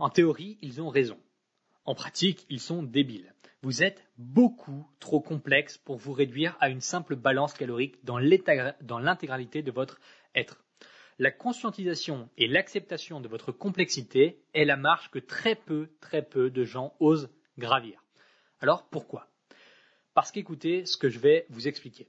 En théorie, ils ont raison. En pratique, ils sont débiles. Vous êtes beaucoup trop complexe pour vous réduire à une simple balance calorique dans l'intégralité de votre être. La conscientisation et l'acceptation de votre complexité est la marche que très peu, très peu de gens osent gravir. Alors pourquoi? Parce qu'écoutez ce que je vais vous expliquer.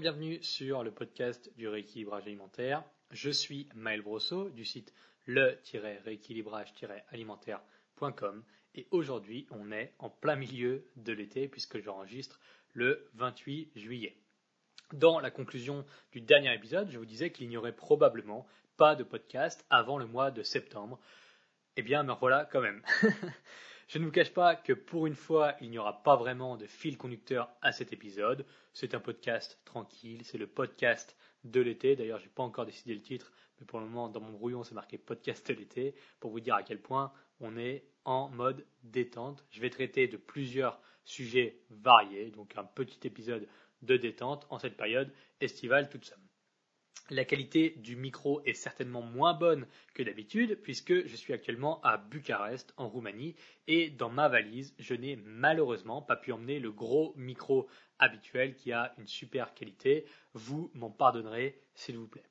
Bienvenue sur le podcast du rééquilibrage alimentaire. Je suis Maël Brosso du site le-rééquilibrage-alimentaire.com et aujourd'hui on est en plein milieu de l'été puisque j'enregistre le 28 juillet. Dans la conclusion du dernier épisode, je vous disais qu'il n'y aurait probablement pas de podcast avant le mois de septembre. Eh bien, me voilà quand même. Je ne vous cache pas que pour une fois, il n'y aura pas vraiment de fil conducteur à cet épisode. C'est un podcast tranquille, c'est le podcast de l'été. D'ailleurs, je n'ai pas encore décidé le titre, mais pour le moment, dans mon brouillon, c'est marqué podcast de l'été pour vous dire à quel point on est en mode détente. Je vais traiter de plusieurs sujets variés, donc un petit épisode de détente en cette période estivale toute seule. La qualité du micro est certainement moins bonne que d'habitude puisque je suis actuellement à Bucarest en Roumanie et dans ma valise je n'ai malheureusement pas pu emmener le gros micro habituel qui a une super qualité. Vous m'en pardonnerez s'il vous plaît.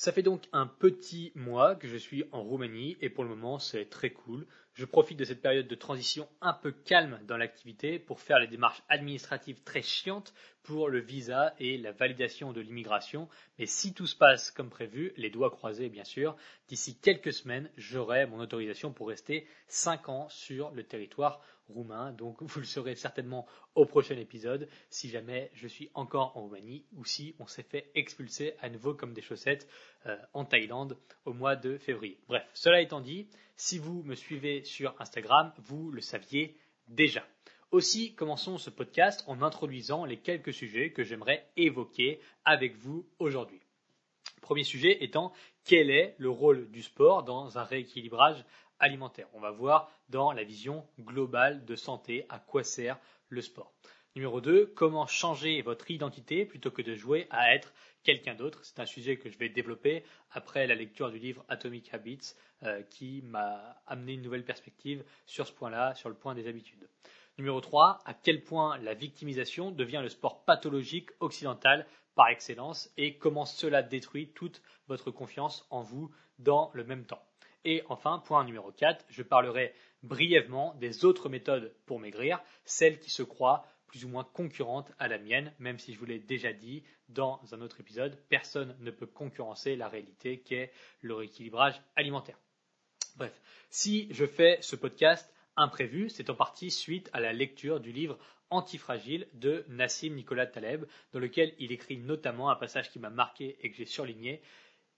Ça fait donc un petit mois que je suis en Roumanie et pour le moment c'est très cool. Je profite de cette période de transition un peu calme dans l'activité pour faire les démarches administratives très chiantes pour le visa et la validation de l'immigration. Mais si tout se passe comme prévu, les doigts croisés bien sûr, d'ici quelques semaines, j'aurai mon autorisation pour rester 5 ans sur le territoire roumain. Donc vous le saurez certainement au prochain épisode si jamais je suis encore en Roumanie ou si on s'est fait expulser à nouveau comme des chaussettes euh, en Thaïlande au mois de février. Bref, cela étant dit, si vous me suivez sur Instagram, vous le saviez déjà. Aussi, commençons ce podcast en introduisant les quelques sujets que j'aimerais évoquer avec vous aujourd'hui. Premier sujet étant quel est le rôle du sport dans un rééquilibrage alimentaire. On va voir dans la vision globale de santé à quoi sert le sport. Numéro 2, comment changer votre identité plutôt que de jouer à être quelqu'un d'autre. C'est un sujet que je vais développer après la lecture du livre Atomic Habits euh, qui m'a amené une nouvelle perspective sur ce point-là, sur le point des habitudes. Numéro 3, à quel point la victimisation devient le sport pathologique occidental par excellence et comment cela détruit toute votre confiance en vous dans le même temps. Et enfin, point numéro 4, je parlerai brièvement des autres méthodes pour maigrir, celles qui se croient plus ou moins concurrentes à la mienne, même si je vous l'ai déjà dit dans un autre épisode, personne ne peut concurrencer la réalité qu'est le rééquilibrage alimentaire. Bref, si je fais ce podcast imprévu, c'est en partie suite à la lecture du livre Antifragile de Nassim Nicolas Taleb, dans lequel il écrit notamment un passage qui m'a marqué et que j'ai surligné,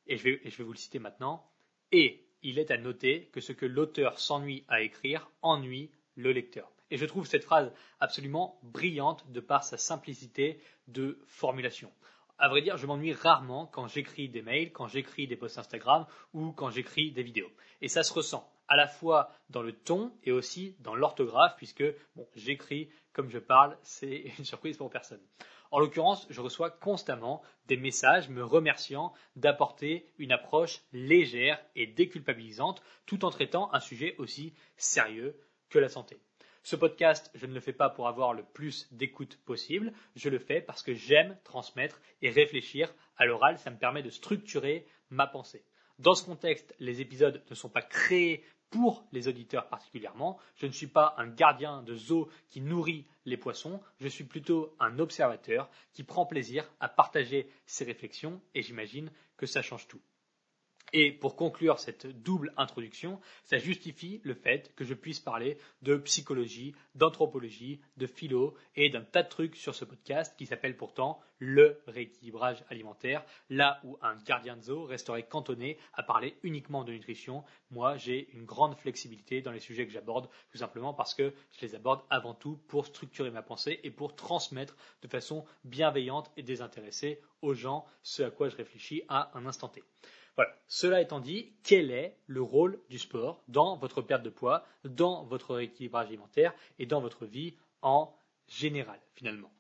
et je, vais, et je vais vous le citer maintenant. Et il est à noter que ce que l'auteur s'ennuie à écrire ennuie le lecteur. Et je trouve cette phrase absolument brillante de par sa simplicité de formulation. À vrai dire, je m'ennuie rarement quand j'écris des mails, quand j'écris des posts Instagram ou quand j'écris des vidéos. Et ça se ressent à la fois dans le ton et aussi dans l'orthographe, puisque bon, j'écris comme je parle, c'est une surprise pour personne. En l'occurrence, je reçois constamment des messages me remerciant d'apporter une approche légère et déculpabilisante tout en traitant un sujet aussi sérieux que la santé. Ce podcast, je ne le fais pas pour avoir le plus d'écoute possible, je le fais parce que j'aime transmettre et réfléchir à l'oral, ça me permet de structurer ma pensée. Dans ce contexte, les épisodes ne sont pas créés pour les auditeurs particulièrement. Je ne suis pas un gardien de zoo qui nourrit les poissons, je suis plutôt un observateur qui prend plaisir à partager ses réflexions et j'imagine que ça change tout. Et pour conclure cette double introduction, ça justifie le fait que je puisse parler de psychologie, d'anthropologie, de philo et d'un tas de trucs sur ce podcast qui s'appelle pourtant le rééquilibrage alimentaire, là où un gardien de zoo resterait cantonné à parler uniquement de nutrition. Moi, j'ai une grande flexibilité dans les sujets que j'aborde, tout simplement parce que je les aborde avant tout pour structurer ma pensée et pour transmettre de façon bienveillante et désintéressée aux gens ce à quoi je réfléchis à un instant T. Voilà. Cela étant dit, quel est le rôle du sport dans votre perte de poids, dans votre rééquilibrage alimentaire et dans votre vie en général, finalement?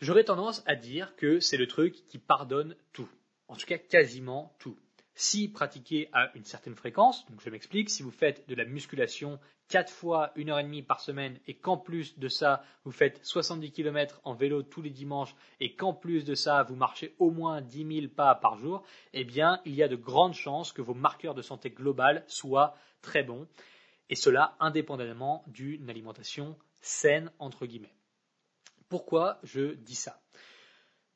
J'aurais tendance à dire que c'est le truc qui pardonne tout. En tout cas, quasiment tout. Si pratiqué à une certaine fréquence, donc je m'explique, si vous faites de la musculation 4 fois une heure et demie par semaine et qu'en plus de ça, vous faites 70 km en vélo tous les dimanches et qu'en plus de ça, vous marchez au moins 10 000 pas par jour, eh bien, il y a de grandes chances que vos marqueurs de santé globale soient très bons. Et cela indépendamment d'une alimentation saine, entre guillemets. Pourquoi je dis ça?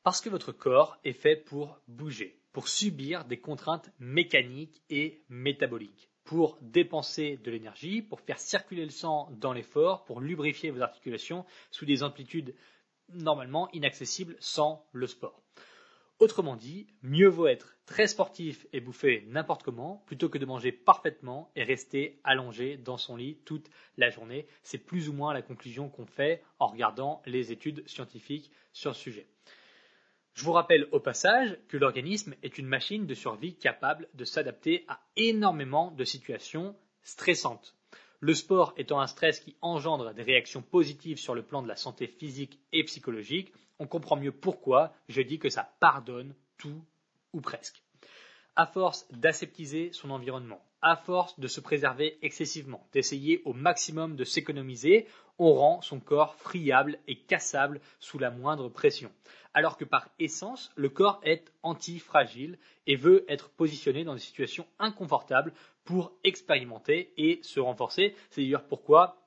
Parce que votre corps est fait pour bouger pour subir des contraintes mécaniques et métaboliques, pour dépenser de l'énergie, pour faire circuler le sang dans l'effort, pour lubrifier vos articulations sous des amplitudes normalement inaccessibles sans le sport. Autrement dit, mieux vaut être très sportif et bouffer n'importe comment plutôt que de manger parfaitement et rester allongé dans son lit toute la journée. C'est plus ou moins la conclusion qu'on fait en regardant les études scientifiques sur le sujet. Je vous rappelle au passage que l'organisme est une machine de survie capable de s'adapter à énormément de situations stressantes. Le sport étant un stress qui engendre des réactions positives sur le plan de la santé physique et psychologique, on comprend mieux pourquoi je dis que ça pardonne tout ou presque. À force d'aseptiser son environnement, à force de se préserver excessivement, d'essayer au maximum de s'économiser, on rend son corps friable et cassable sous la moindre pression alors que par essence, le corps est antifragile et veut être positionné dans des situations inconfortables pour expérimenter et se renforcer. C'est d'ailleurs pourquoi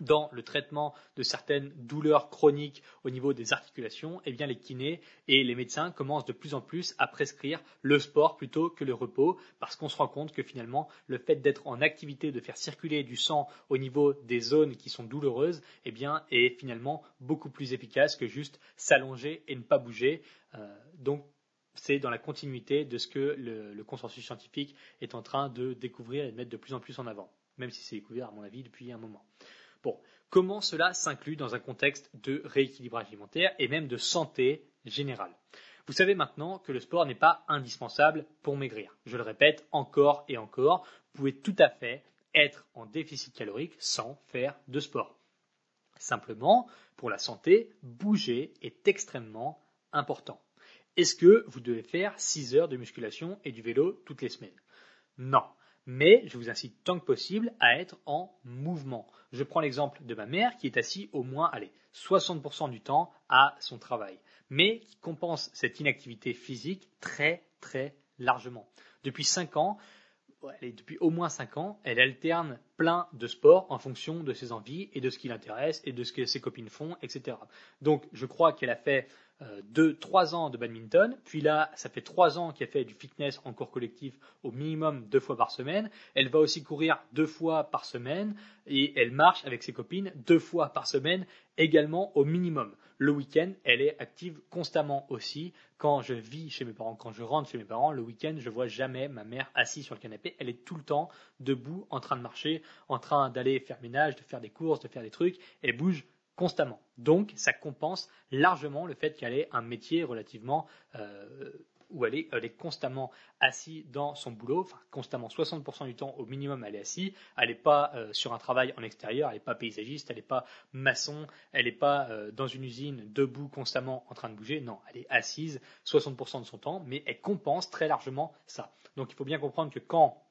dans le traitement de certaines douleurs chroniques au niveau des articulations, eh bien les kinés et les médecins commencent de plus en plus à prescrire le sport plutôt que le repos, parce qu'on se rend compte que finalement le fait d'être en activité, de faire circuler du sang au niveau des zones qui sont douloureuses, eh bien est finalement beaucoup plus efficace que juste s'allonger et ne pas bouger. Euh, donc c'est dans la continuité de ce que le, le consensus scientifique est en train de découvrir et de mettre de plus en plus en avant, même si c'est découvert à mon avis depuis un moment. Bon, comment cela s'inclut dans un contexte de rééquilibrage alimentaire et même de santé générale? Vous savez maintenant que le sport n'est pas indispensable pour maigrir. Je le répète encore et encore, vous pouvez tout à fait être en déficit calorique sans faire de sport. Simplement, pour la santé, bouger est extrêmement important. Est-ce que vous devez faire 6 heures de musculation et du vélo toutes les semaines? Non mais je vous incite tant que possible à être en mouvement. Je prends l'exemple de ma mère qui est assise au moins, allez, 60% du temps à son travail, mais qui compense cette inactivité physique très très largement. Depuis 5 ans, depuis au moins 5 ans, elle alterne plein de sports en fonction de ses envies et de ce qui l'intéresse et de ce que ses copines font, etc. Donc je crois qu'elle a fait euh, deux, trois ans de badminton, puis là, ça fait trois ans qu'elle fait du fitness en cours collectif au minimum deux fois par semaine. Elle va aussi courir deux fois par semaine et elle marche avec ses copines deux fois par semaine également au minimum. Le week-end, elle est active constamment aussi. Quand je vis chez mes parents, quand je rentre chez mes parents, le week-end, je vois jamais ma mère assise sur le canapé. Elle est tout le temps debout, en train de marcher, en train d'aller faire ménage, de faire des courses, de faire des trucs. Elle bouge constamment. Donc, ça compense largement le fait qu'elle ait un métier relativement euh, où elle est, constamment assise dans son boulot, enfin constamment. 60% du temps au minimum elle est assise, elle n'est pas euh, sur un travail en extérieur, elle n'est pas paysagiste, elle n'est pas maçon, elle n'est pas euh, dans une usine debout constamment en train de bouger, non, elle est assise 60% de son temps, mais elle compense très largement ça. Donc il faut bien comprendre que quand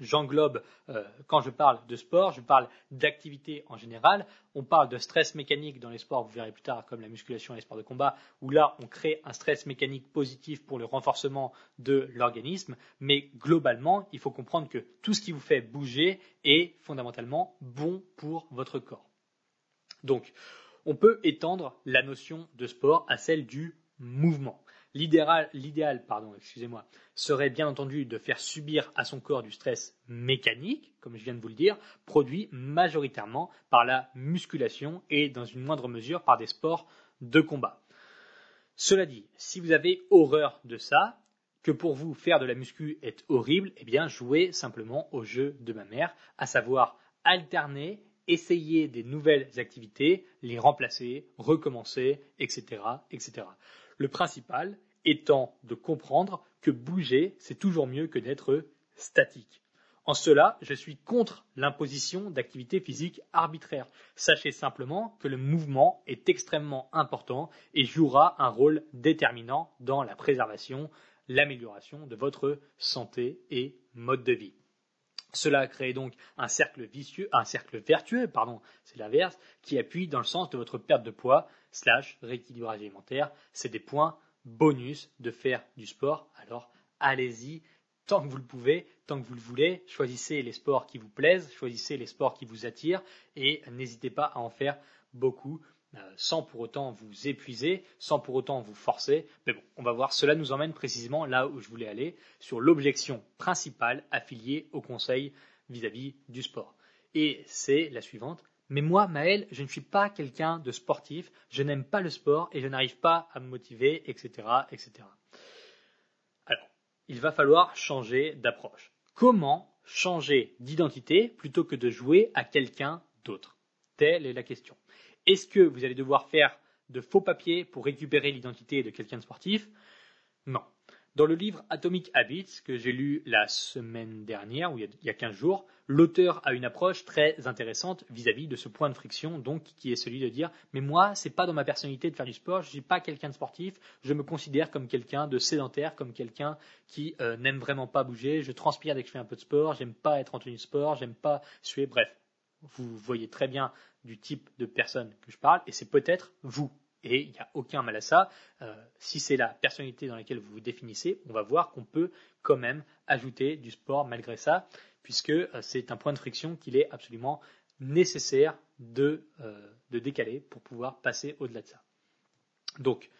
j'englobe, euh, quand je parle de sport, je parle d'activité en général. On parle de stress mécanique dans les sports, vous verrez plus tard, comme la musculation et les sports de combat, où là, on crée un stress mécanique positif pour le renforcement de l'organisme. Mais globalement, il faut comprendre que tout ce qui vous fait bouger est fondamentalement bon pour votre corps. Donc, on peut étendre la notion de sport à celle du mouvement. L'idéal, excusez-moi, serait bien entendu de faire subir à son corps du stress mécanique, comme je viens de vous le dire, produit majoritairement par la musculation et dans une moindre mesure par des sports de combat. Cela dit, si vous avez horreur de ça, que pour vous faire de la muscu est horrible, eh bien jouez simplement au jeu de ma mère, à savoir alterner, essayer des nouvelles activités, les remplacer, recommencer, etc., etc. Le principal étant de comprendre que bouger, c'est toujours mieux que d'être statique. En cela, je suis contre l'imposition d'activités physiques arbitraires. Sachez simplement que le mouvement est extrêmement important et jouera un rôle déterminant dans la préservation, l'amélioration de votre santé et mode de vie. Cela crée donc un cercle vicieux, un cercle vertueux, pardon, c'est l'inverse, qui appuie dans le sens de votre perte de poids, slash rééquilibrage alimentaire. C'est des points bonus de faire du sport. Alors allez-y tant que vous le pouvez, tant que vous le voulez. Choisissez les sports qui vous plaisent, choisissez les sports qui vous attirent et n'hésitez pas à en faire beaucoup euh, sans pour autant vous épuiser, sans pour autant vous forcer. Mais bon, on va voir, cela nous emmène précisément là où je voulais aller, sur l'objection principale affiliée au conseil vis-à-vis du sport. Et c'est la suivante. Mais moi, Maël, je ne suis pas quelqu'un de sportif, je n'aime pas le sport et je n'arrive pas à me motiver, etc., etc. Alors, il va falloir changer d'approche. Comment changer d'identité plutôt que de jouer à quelqu'un d'autre? Telle est la question. Est-ce que vous allez devoir faire de faux papiers pour récupérer l'identité de quelqu'un de sportif? Non. Dans le livre Atomic Habits, que j'ai lu la semaine dernière, ou il y a 15 jours, l'auteur a une approche très intéressante vis-à-vis de ce point de friction, donc qui est celui de dire Mais moi, c'est pas dans ma personnalité de faire du sport, je suis pas quelqu'un de sportif, je me considère comme quelqu'un de sédentaire, comme quelqu'un qui euh, n'aime vraiment pas bouger, je transpire dès que je fais un peu de sport, j'aime pas être en tenue de sport, j'aime pas suer, bref. Vous voyez très bien du type de personne que je parle, et c'est peut-être vous. Et il n'y a aucun mal à ça. Euh, si c'est la personnalité dans laquelle vous vous définissez, on va voir qu'on peut quand même ajouter du sport malgré ça, puisque euh, c'est un point de friction qu'il est absolument nécessaire de, euh, de décaler pour pouvoir passer au-delà de ça. Donc,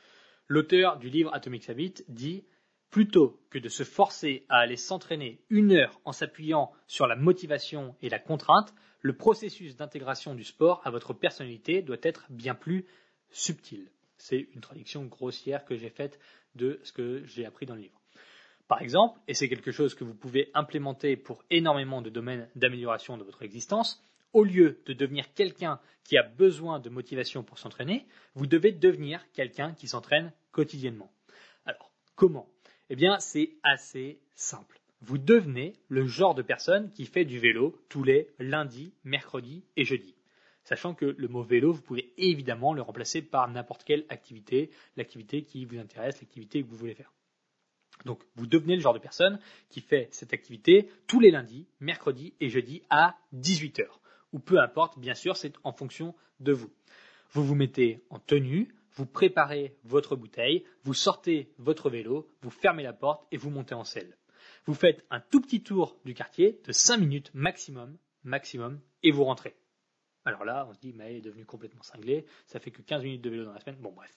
l'auteur du livre Atomic Habit dit plutôt que de se forcer à aller s'entraîner une heure en s'appuyant sur la motivation et la contrainte, le processus d'intégration du sport à votre personnalité doit être bien plus subtil. C'est une traduction grossière que j'ai faite de ce que j'ai appris dans le livre. Par exemple, et c'est quelque chose que vous pouvez implémenter pour énormément de domaines d'amélioration de votre existence, au lieu de devenir quelqu'un qui a besoin de motivation pour s'entraîner, vous devez devenir quelqu'un qui s'entraîne quotidiennement. Alors, comment Eh bien, c'est assez simple vous devenez le genre de personne qui fait du vélo tous les lundis, mercredis et jeudis. Sachant que le mot vélo, vous pouvez évidemment le remplacer par n'importe quelle activité, l'activité qui vous intéresse, l'activité que vous voulez faire. Donc, vous devenez le genre de personne qui fait cette activité tous les lundis, mercredis et jeudis à 18h. Ou peu importe, bien sûr, c'est en fonction de vous. Vous vous mettez en tenue, vous préparez votre bouteille, vous sortez votre vélo, vous fermez la porte et vous montez en selle. Vous faites un tout petit tour du quartier de 5 minutes maximum, maximum, et vous rentrez. Alors là, on se dit, mais il est devenu complètement cinglé, ça fait que 15 minutes de vélo dans la semaine. Bon, bref.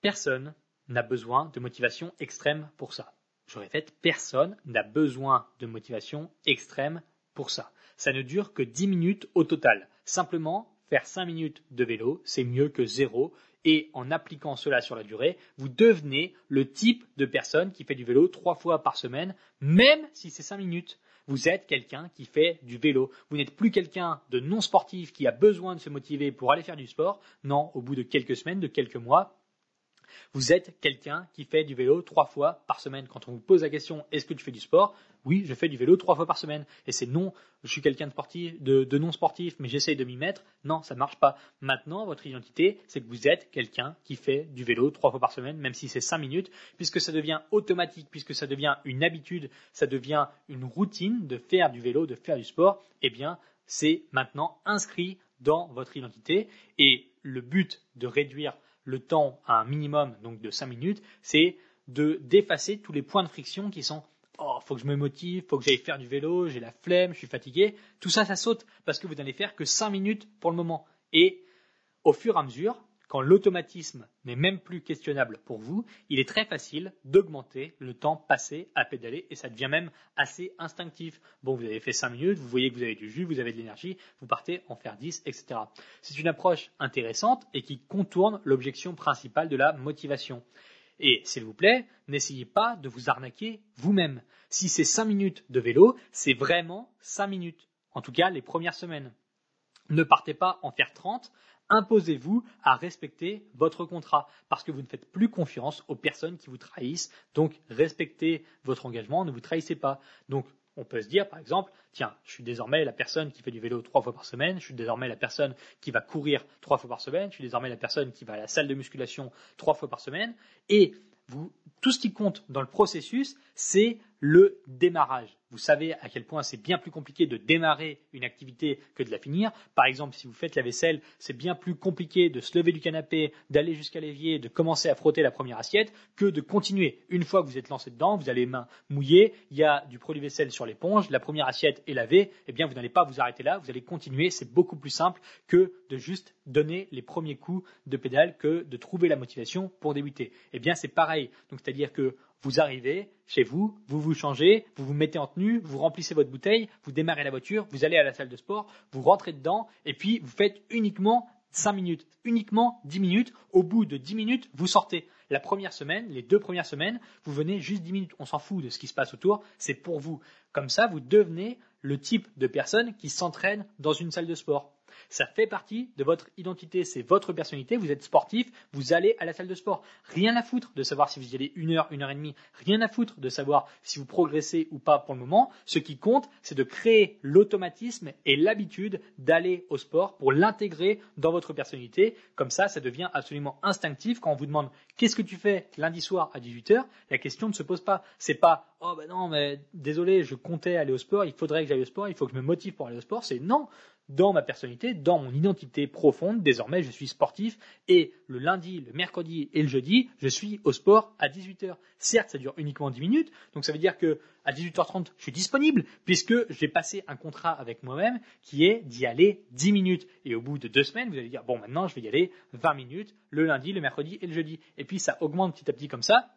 Personne n'a besoin de motivation extrême pour ça. Je répète, personne n'a besoin de motivation extrême pour ça. Ça ne dure que 10 minutes au total. Simplement, faire 5 minutes de vélo, c'est mieux que zéro et en appliquant cela sur la durée, vous devenez le type de personne qui fait du vélo trois fois par semaine, même si c'est cinq minutes. Vous êtes quelqu'un qui fait du vélo. Vous n'êtes plus quelqu'un de non sportif qui a besoin de se motiver pour aller faire du sport. Non, au bout de quelques semaines, de quelques mois, vous êtes quelqu'un qui fait du vélo trois fois par semaine. Quand on vous pose la question est-ce que tu fais du sport? Oui, je fais du vélo trois fois par semaine. Et c'est non, je suis quelqu'un de non sportif, mais j'essaye de m'y mettre. Non, ça ne marche pas. Maintenant, votre identité, c'est que vous êtes quelqu'un qui fait du vélo trois fois par semaine, même si c'est cinq minutes, puisque ça devient automatique, puisque ça devient une habitude, ça devient une routine de faire du vélo, de faire du sport. Eh bien, c'est maintenant inscrit dans votre identité. Et le but de réduire le temps à un minimum donc de 5 minutes, c'est de d'effacer tous les points de friction qui sont oh faut que je me motive, faut que j'aille faire du vélo, j'ai la flemme, je suis fatigué, tout ça ça saute parce que vous n'allez faire que 5 minutes pour le moment. Et au fur et à mesure quand l'automatisme n'est même plus questionnable pour vous, il est très facile d'augmenter le temps passé à pédaler et ça devient même assez instinctif. Bon, vous avez fait 5 minutes, vous voyez que vous avez du jus, vous avez de l'énergie, vous partez en faire 10, etc. C'est une approche intéressante et qui contourne l'objection principale de la motivation. Et s'il vous plaît, n'essayez pas de vous arnaquer vous-même. Si c'est 5 minutes de vélo, c'est vraiment 5 minutes. En tout cas, les premières semaines. Ne partez pas en faire 30 imposez-vous à respecter votre contrat parce que vous ne faites plus confiance aux personnes qui vous trahissent. Donc, respectez votre engagement, ne vous trahissez pas. Donc, on peut se dire, par exemple, tiens, je suis désormais la personne qui fait du vélo trois fois par semaine, je suis désormais la personne qui va courir trois fois par semaine, je suis désormais la personne qui va à la salle de musculation trois fois par semaine, et vous, tout ce qui compte dans le processus, c'est le démarrage. Vous savez à quel point c'est bien plus compliqué de démarrer une activité que de la finir. Par exemple, si vous faites la vaisselle, c'est bien plus compliqué de se lever du canapé, d'aller jusqu'à l'évier, de commencer à frotter la première assiette, que de continuer. Une fois que vous êtes lancé dedans, vous avez les mains mouillées, il y a du produit vaisselle sur l'éponge, la première assiette est lavée, eh bien vous n'allez pas vous arrêter là, vous allez continuer. C'est beaucoup plus simple que de juste donner les premiers coups de pédale, que de trouver la motivation pour débuter. Eh bien c'est pareil. Donc c'est-à-dire que vous arrivez chez vous, vous vous changez, vous vous mettez en tenue, vous remplissez votre bouteille, vous démarrez la voiture, vous allez à la salle de sport, vous rentrez dedans, et puis vous faites uniquement 5 minutes, uniquement 10 minutes. Au bout de 10 minutes, vous sortez. La première semaine, les deux premières semaines, vous venez juste 10 minutes. On s'en fout de ce qui se passe autour, c'est pour vous. Comme ça, vous devenez le type de personne qui s'entraîne dans une salle de sport. Ça fait partie de votre identité, c'est votre personnalité, vous êtes sportif, vous allez à la salle de sport. Rien à foutre de savoir si vous y allez une heure, une heure et demie, rien à foutre de savoir si vous progressez ou pas pour le moment. Ce qui compte, c'est de créer l'automatisme et l'habitude d'aller au sport pour l'intégrer dans votre personnalité. Comme ça, ça devient absolument instinctif. Quand on vous demande qu'est-ce que tu fais lundi soir à 18h, la question ne se pose pas. C'est pas oh ben non mais désolé, je comptais aller au sport, il faudrait que j'aille au sport, il faut que je me motive pour aller au sport. C'est non, dans ma personnalité, dans mon identité profonde. Désormais, je suis sportif et le lundi, le mercredi et le jeudi, je suis au sport à 18h. Certes, ça dure uniquement 10 minutes, donc ça veut dire que à 18h30, je suis disponible puisque j'ai passé un contrat avec moi-même qui est d'y aller 10 minutes. Et au bout de deux semaines, vous allez dire, bon, maintenant, je vais y aller 20 minutes le lundi, le mercredi et le jeudi. Et puis, ça augmente petit à petit comme ça.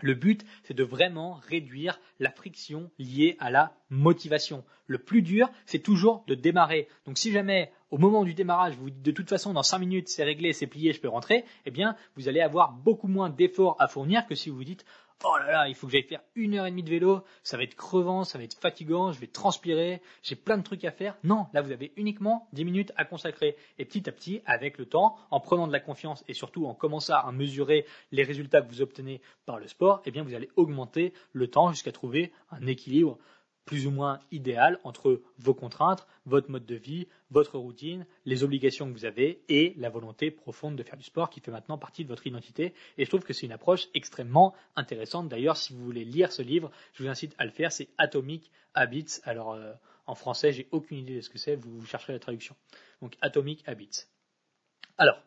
Le but, c'est de vraiment réduire la friction liée à la motivation. Le plus dur, c'est toujours de démarrer. Donc si jamais au moment du démarrage, vous dites de toute façon dans 5 minutes c'est réglé, c'est plié, je peux rentrer, eh bien vous allez avoir beaucoup moins d'efforts à fournir que si vous vous dites oh là là, il faut que j'aille faire une heure et demie de vélo, ça va être crevant, ça va être fatigant, je vais transpirer, j'ai plein de trucs à faire. Non, là vous avez uniquement 10 minutes à consacrer. Et petit à petit, avec le temps, en prenant de la confiance et surtout en commençant à mesurer les résultats que vous obtenez par le sport, eh bien vous allez augmenter le temps jusqu'à trouver un équilibre plus ou moins idéal entre vos contraintes, votre mode de vie, votre routine, les obligations que vous avez et la volonté profonde de faire du sport qui fait maintenant partie de votre identité. Et je trouve que c'est une approche extrêmement intéressante. D'ailleurs, si vous voulez lire ce livre, je vous incite à le faire. C'est Atomic Habits. Alors, euh, en français, j'ai aucune idée de ce que c'est. Vous, vous chercherez la traduction. Donc, Atomic Habits. Alors,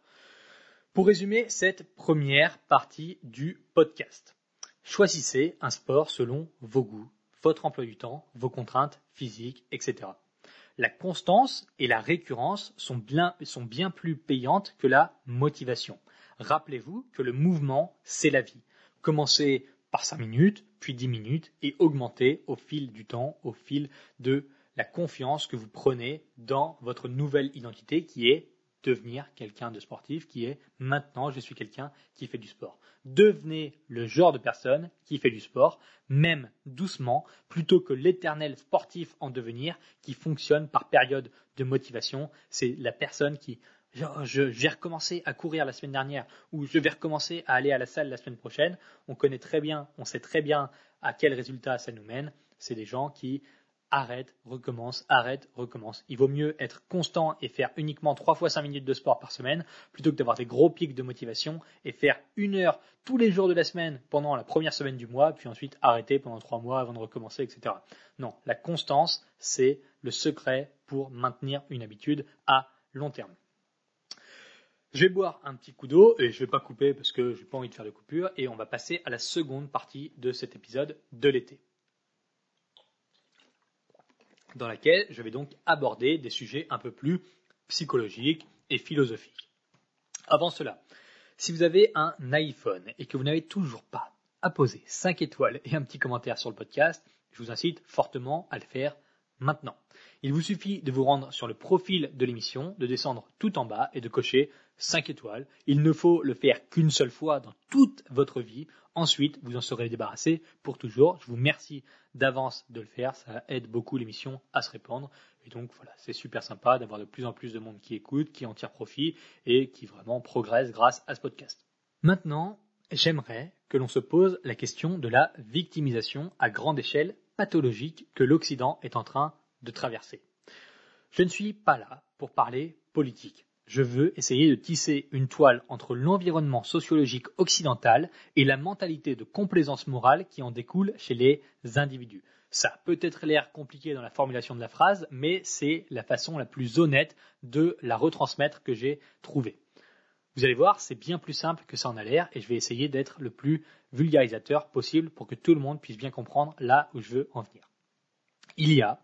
pour résumer cette première partie du podcast, choisissez un sport selon vos goûts votre emploi du temps, vos contraintes physiques, etc. La constance et la récurrence sont bien, sont bien plus payantes que la motivation. Rappelez-vous que le mouvement, c'est la vie. Commencez par 5 minutes, puis 10 minutes, et augmentez au fil du temps, au fil de la confiance que vous prenez dans votre nouvelle identité qui est devenir quelqu'un de sportif qui est maintenant je suis quelqu'un qui fait du sport. Devenez le genre de personne qui fait du sport, même doucement, plutôt que l'éternel sportif en devenir qui fonctionne par période de motivation. C'est la personne qui je, vais recommencer à courir la semaine dernière ou je vais recommencer à aller à la salle la semaine prochaine. On connaît très bien, on sait très bien à quel résultat ça nous mène. C'est des gens qui arrête, recommence, arrête, recommence. Il vaut mieux être constant et faire uniquement 3 fois 5 minutes de sport par semaine plutôt que d'avoir des gros pics de motivation et faire une heure tous les jours de la semaine pendant la première semaine du mois, puis ensuite arrêter pendant 3 mois avant de recommencer, etc. Non, la constance, c'est le secret pour maintenir une habitude à long terme. Je vais boire un petit coup d'eau et je vais pas couper parce que j'ai pas envie de faire de coupure et on va passer à la seconde partie de cet épisode de l'été dans laquelle je vais donc aborder des sujets un peu plus psychologiques et philosophiques. Avant cela, si vous avez un iPhone et que vous n'avez toujours pas apposé 5 étoiles et un petit commentaire sur le podcast, je vous incite fortement à le faire maintenant. Il vous suffit de vous rendre sur le profil de l'émission, de descendre tout en bas et de cocher 5 étoiles. Il ne faut le faire qu'une seule fois dans toute votre vie. Ensuite, vous en serez débarrassé pour toujours. Je vous remercie d'avance de le faire. Ça aide beaucoup l'émission à se répandre. Et donc voilà, c'est super sympa d'avoir de plus en plus de monde qui écoute, qui en tire profit et qui vraiment progresse grâce à ce podcast. Maintenant, j'aimerais que l'on se pose la question de la victimisation à grande échelle pathologique que l'Occident est en train de traverser. Je ne suis pas là pour parler politique. Je veux essayer de tisser une toile entre l'environnement sociologique occidental et la mentalité de complaisance morale qui en découle chez les individus. Ça a peut-être l'air compliqué dans la formulation de la phrase, mais c'est la façon la plus honnête de la retransmettre que j'ai trouvée. Vous allez voir, c'est bien plus simple que ça en a l'air et je vais essayer d'être le plus vulgarisateur possible pour que tout le monde puisse bien comprendre là où je veux en venir. Il y a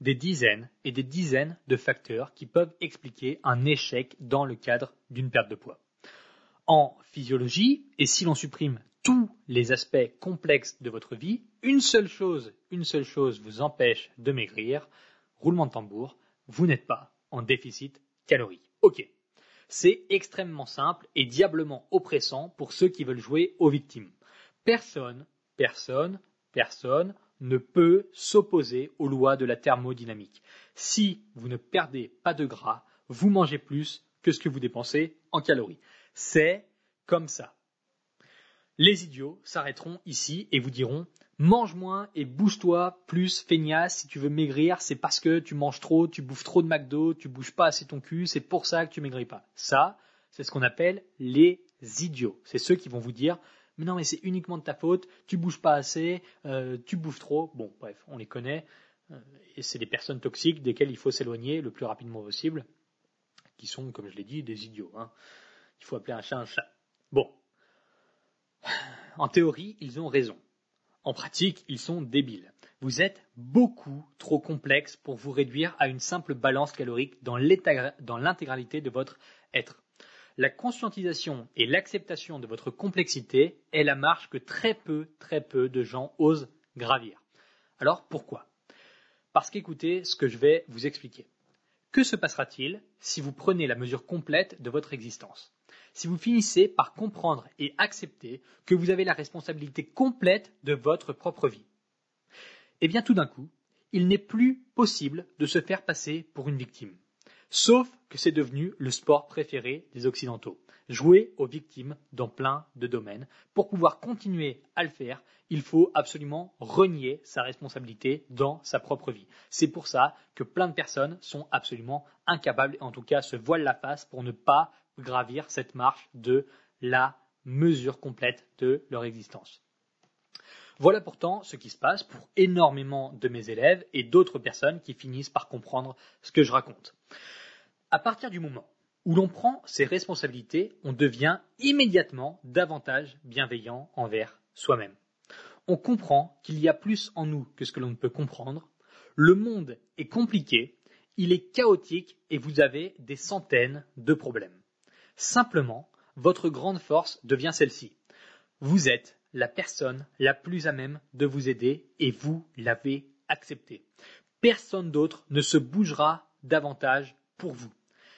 des dizaines et des dizaines de facteurs qui peuvent expliquer un échec dans le cadre d'une perte de poids. En physiologie, et si l'on supprime tous les aspects complexes de votre vie, une seule chose, une seule chose vous empêche de maigrir, roulement de tambour, vous n'êtes pas en déficit calorique. Ok. C'est extrêmement simple et diablement oppressant pour ceux qui veulent jouer aux victimes. Personne, personne, personne ne peut s'opposer aux lois de la thermodynamique. Si vous ne perdez pas de gras, vous mangez plus que ce que vous dépensez en calories. C'est comme ça. Les idiots s'arrêteront ici et vous diront mange moins et bouge-toi plus feignasse si tu veux maigrir, c'est parce que tu manges trop, tu bouffes trop de McDo, tu bouges pas assez ton cul, c'est pour ça que tu maigris pas. Ça, c'est ce qu'on appelle les idiots. C'est ceux qui vont vous dire mais non, mais c'est uniquement de ta faute, tu bouges pas assez, euh, tu bouffes trop. Bon, bref, on les connaît. Euh, et c'est des personnes toxiques desquelles il faut s'éloigner le plus rapidement possible, qui sont, comme je l'ai dit, des idiots. Hein. Il faut appeler un chat un chat. Bon. En théorie, ils ont raison. En pratique, ils sont débiles. Vous êtes beaucoup trop complexe pour vous réduire à une simple balance calorique dans l'intégralité de votre être la conscientisation et l'acceptation de votre complexité est la marche que très peu, très peu de gens osent gravir. Alors pourquoi? Parce qu'écoutez ce que je vais vous expliquer. Que se passera-t-il si vous prenez la mesure complète de votre existence? Si vous finissez par comprendre et accepter que vous avez la responsabilité complète de votre propre vie Eh bien tout d'un coup, il n'est plus possible de se faire passer pour une victime. Sauf que c'est devenu le sport préféré des Occidentaux. Jouer aux victimes dans plein de domaines. Pour pouvoir continuer à le faire, il faut absolument renier sa responsabilité dans sa propre vie. C'est pour ça que plein de personnes sont absolument incapables, en tout cas se voilent la face pour ne pas gravir cette marche de la mesure complète de leur existence. Voilà pourtant ce qui se passe pour énormément de mes élèves et d'autres personnes qui finissent par comprendre ce que je raconte. À partir du moment où l'on prend ses responsabilités, on devient immédiatement davantage bienveillant envers soi-même. On comprend qu'il y a plus en nous que ce que l'on ne peut comprendre. Le monde est compliqué, il est chaotique et vous avez des centaines de problèmes. Simplement, votre grande force devient celle-ci. Vous êtes la personne la plus à même de vous aider et vous l'avez accepté. Personne d'autre ne se bougera davantage pour vous.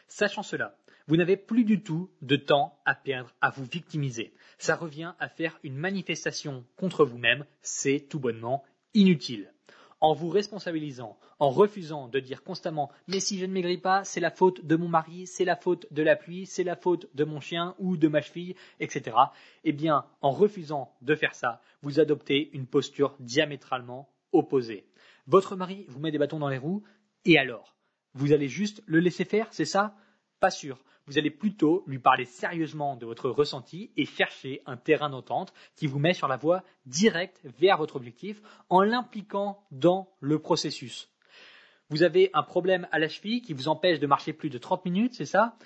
Sachant cela, vous n'avez plus du tout de temps à perdre à vous victimiser. Ça revient à faire une manifestation contre vous-même, c'est tout bonnement inutile. En vous responsabilisant, en refusant de dire constamment mais si je ne maigris pas, c'est la faute de mon mari, c'est la faute de la pluie, c'est la faute de mon chien ou de ma cheville, etc. Eh bien, en refusant de faire ça, vous adoptez une posture diamétralement opposée. Votre mari vous met des bâtons dans les roues, et alors? Vous allez juste le laisser faire, c'est ça? Pas sûr. Vous allez plutôt lui parler sérieusement de votre ressenti et chercher un terrain d'entente qui vous met sur la voie directe vers votre objectif en l'impliquant dans le processus. Vous avez un problème à la cheville qui vous empêche de marcher plus de 30 minutes, c'est ça?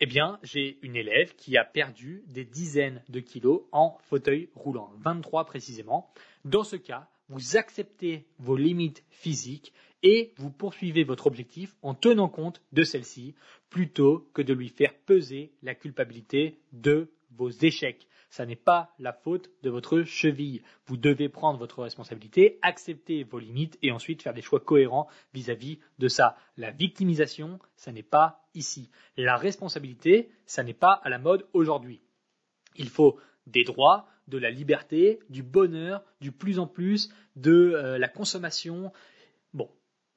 Eh bien, j'ai une élève qui a perdu des dizaines de kilos en fauteuil roulant, 23 précisément. Dans ce cas, vous acceptez vos limites physiques et vous poursuivez votre objectif en tenant compte de celle-ci plutôt que de lui faire peser la culpabilité de vos échecs. Ça n'est pas la faute de votre cheville. Vous devez prendre votre responsabilité, accepter vos limites et ensuite faire des choix cohérents vis-à-vis de ça. La victimisation, ça n'est pas ici. La responsabilité, ça n'est pas à la mode aujourd'hui. Il faut des droits, de la liberté, du bonheur, du plus en plus, de euh, la consommation.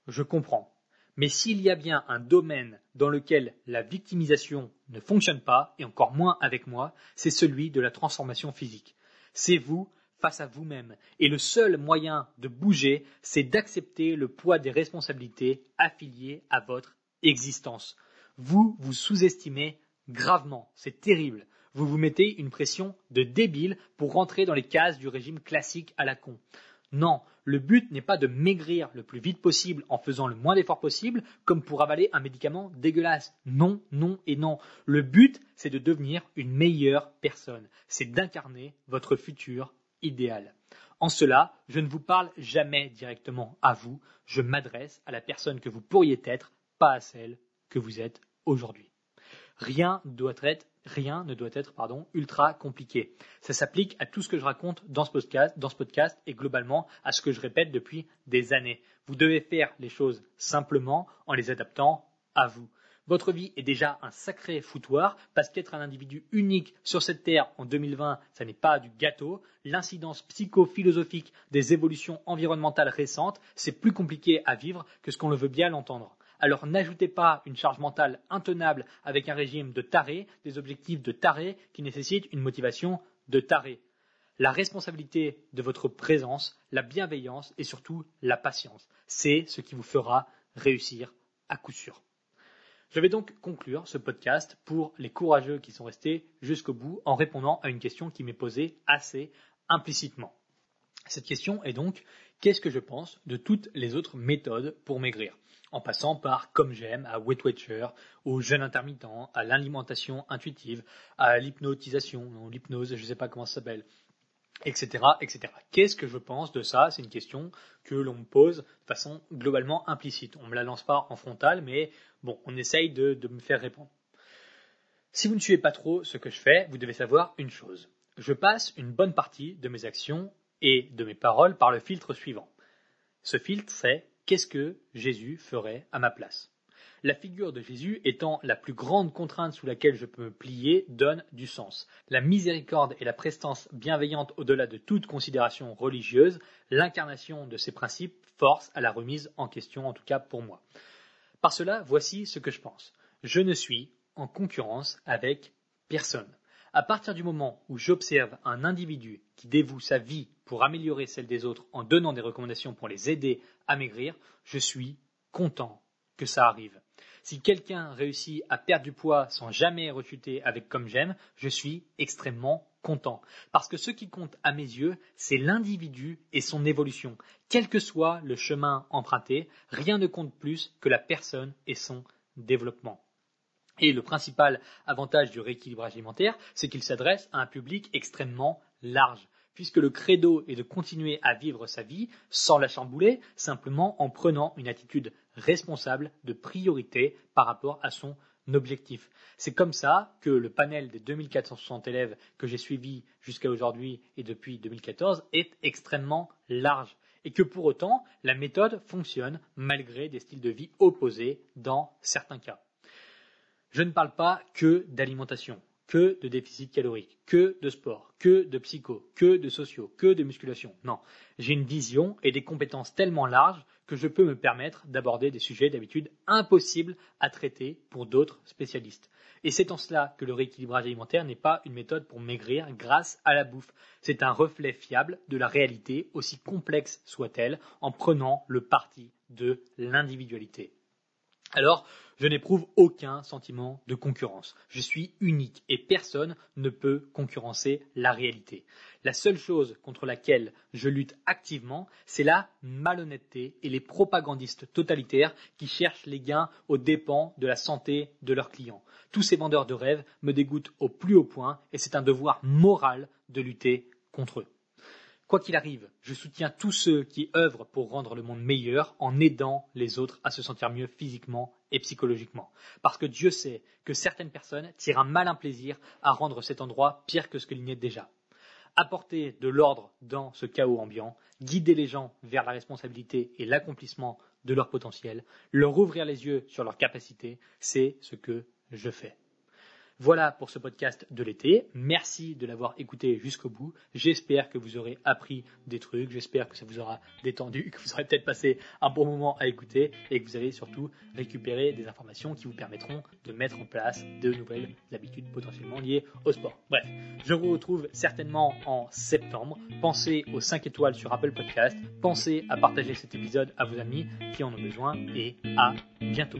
Je comprends. Mais s'il y a bien un domaine dans lequel la victimisation ne fonctionne pas, et encore moins avec moi, c'est celui de la transformation physique. C'est vous face à vous-même. Et le seul moyen de bouger, c'est d'accepter le poids des responsabilités affiliées à votre existence. Vous vous sous-estimez gravement. C'est terrible. Vous vous mettez une pression de débile pour rentrer dans les cases du régime classique à la con. Non, le but n'est pas de maigrir le plus vite possible en faisant le moins d'efforts possible, comme pour avaler un médicament dégueulasse. Non, non et non. Le but, c'est de devenir une meilleure personne. C'est d'incarner votre futur idéal. En cela, je ne vous parle jamais directement à vous, je m'adresse à la personne que vous pourriez être, pas à celle que vous êtes aujourd'hui. Rien doit être rien ne doit être pardon, ultra compliqué. Ça s'applique à tout ce que je raconte dans ce, podcast, dans ce podcast et globalement à ce que je répète depuis des années. Vous devez faire les choses simplement en les adaptant à vous. Votre vie est déjà un sacré foutoir parce qu'être un individu unique sur cette terre en 2020, ça n'est pas du gâteau. L'incidence psychophilosophique des évolutions environnementales récentes, c'est plus compliqué à vivre que ce qu'on le veut bien l'entendre. Alors n'ajoutez pas une charge mentale intenable avec un régime de taré, des objectifs de taré qui nécessitent une motivation de taré. La responsabilité de votre présence, la bienveillance et surtout la patience, c'est ce qui vous fera réussir à coup sûr. Je vais donc conclure ce podcast pour les courageux qui sont restés jusqu'au bout en répondant à une question qui m'est posée assez implicitement. Cette question est donc qu'est-ce que je pense de toutes les autres méthodes pour maigrir? En passant par Comme j'aime, à Weight Watcher, au jeûne intermittent, à l'alimentation intuitive, à l'hypnotisation, l'hypnose, je ne sais pas comment ça s'appelle, etc., etc. Qu'est-ce que je pense de ça? C'est une question que l'on me pose de façon globalement implicite. On me la lance pas en frontal, mais bon, on essaye de, de me faire répondre. Si vous ne suivez pas trop ce que je fais, vous devez savoir une chose. Je passe une bonne partie de mes actions et de mes paroles par le filtre suivant. Ce filtre, c'est qu'est-ce que Jésus ferait à ma place? La figure de Jésus étant la plus grande contrainte sous laquelle je peux me plier donne du sens. La miséricorde et la prestance bienveillante au-delà de toute considération religieuse, l'incarnation de ces principes force à la remise en question, en tout cas pour moi. Par cela, voici ce que je pense. Je ne suis en concurrence avec personne. À partir du moment où j'observe un individu qui dévoue sa vie pour améliorer celle des autres en donnant des recommandations pour les aider à maigrir, je suis content que ça arrive. Si quelqu'un réussit à perdre du poids sans jamais rechuter avec comme j'aime, je suis extrêmement content. Parce que ce qui compte à mes yeux, c'est l'individu et son évolution. Quel que soit le chemin emprunté, rien ne compte plus que la personne et son développement. Et le principal avantage du rééquilibrage alimentaire, c'est qu'il s'adresse à un public extrêmement large, puisque le credo est de continuer à vivre sa vie sans la chambouler, simplement en prenant une attitude responsable de priorité par rapport à son objectif. C'est comme ça que le panel des 2460 élèves que j'ai suivis jusqu'à aujourd'hui et depuis 2014 est extrêmement large et que pour autant la méthode fonctionne malgré des styles de vie opposés dans certains cas. Je ne parle pas que d'alimentation, que de déficit calorique, que de sport, que de psycho, que de sociaux, que de musculation. Non, j'ai une vision et des compétences tellement larges que je peux me permettre d'aborder des sujets d'habitude impossibles à traiter pour d'autres spécialistes. Et c'est en cela que le rééquilibrage alimentaire n'est pas une méthode pour maigrir grâce à la bouffe. C'est un reflet fiable de la réalité, aussi complexe soit-elle, en prenant le parti de l'individualité. Alors, je n'éprouve aucun sentiment de concurrence. Je suis unique et personne ne peut concurrencer la réalité. La seule chose contre laquelle je lutte activement, c'est la malhonnêteté et les propagandistes totalitaires qui cherchent les gains aux dépens de la santé de leurs clients. Tous ces vendeurs de rêves me dégoûtent au plus haut point et c'est un devoir moral de lutter contre eux. Quoi qu'il arrive, je soutiens tous ceux qui œuvrent pour rendre le monde meilleur en aidant les autres à se sentir mieux physiquement et psychologiquement. Parce que Dieu sait que certaines personnes tirent un malin plaisir à rendre cet endroit pire que ce qu'il n'y est déjà. Apporter de l'ordre dans ce chaos ambiant, guider les gens vers la responsabilité et l'accomplissement de leur potentiel, leur ouvrir les yeux sur leurs capacités, c'est ce que je fais. Voilà pour ce podcast de l'été. Merci de l'avoir écouté jusqu'au bout. J'espère que vous aurez appris des trucs. J'espère que ça vous aura détendu, que vous aurez peut-être passé un bon moment à écouter et que vous allez surtout récupérer des informations qui vous permettront de mettre en place de nouvelles habitudes potentiellement liées au sport. Bref, je vous retrouve certainement en septembre. Pensez aux 5 étoiles sur Apple Podcast. Pensez à partager cet épisode à vos amis qui en ont besoin et à bientôt.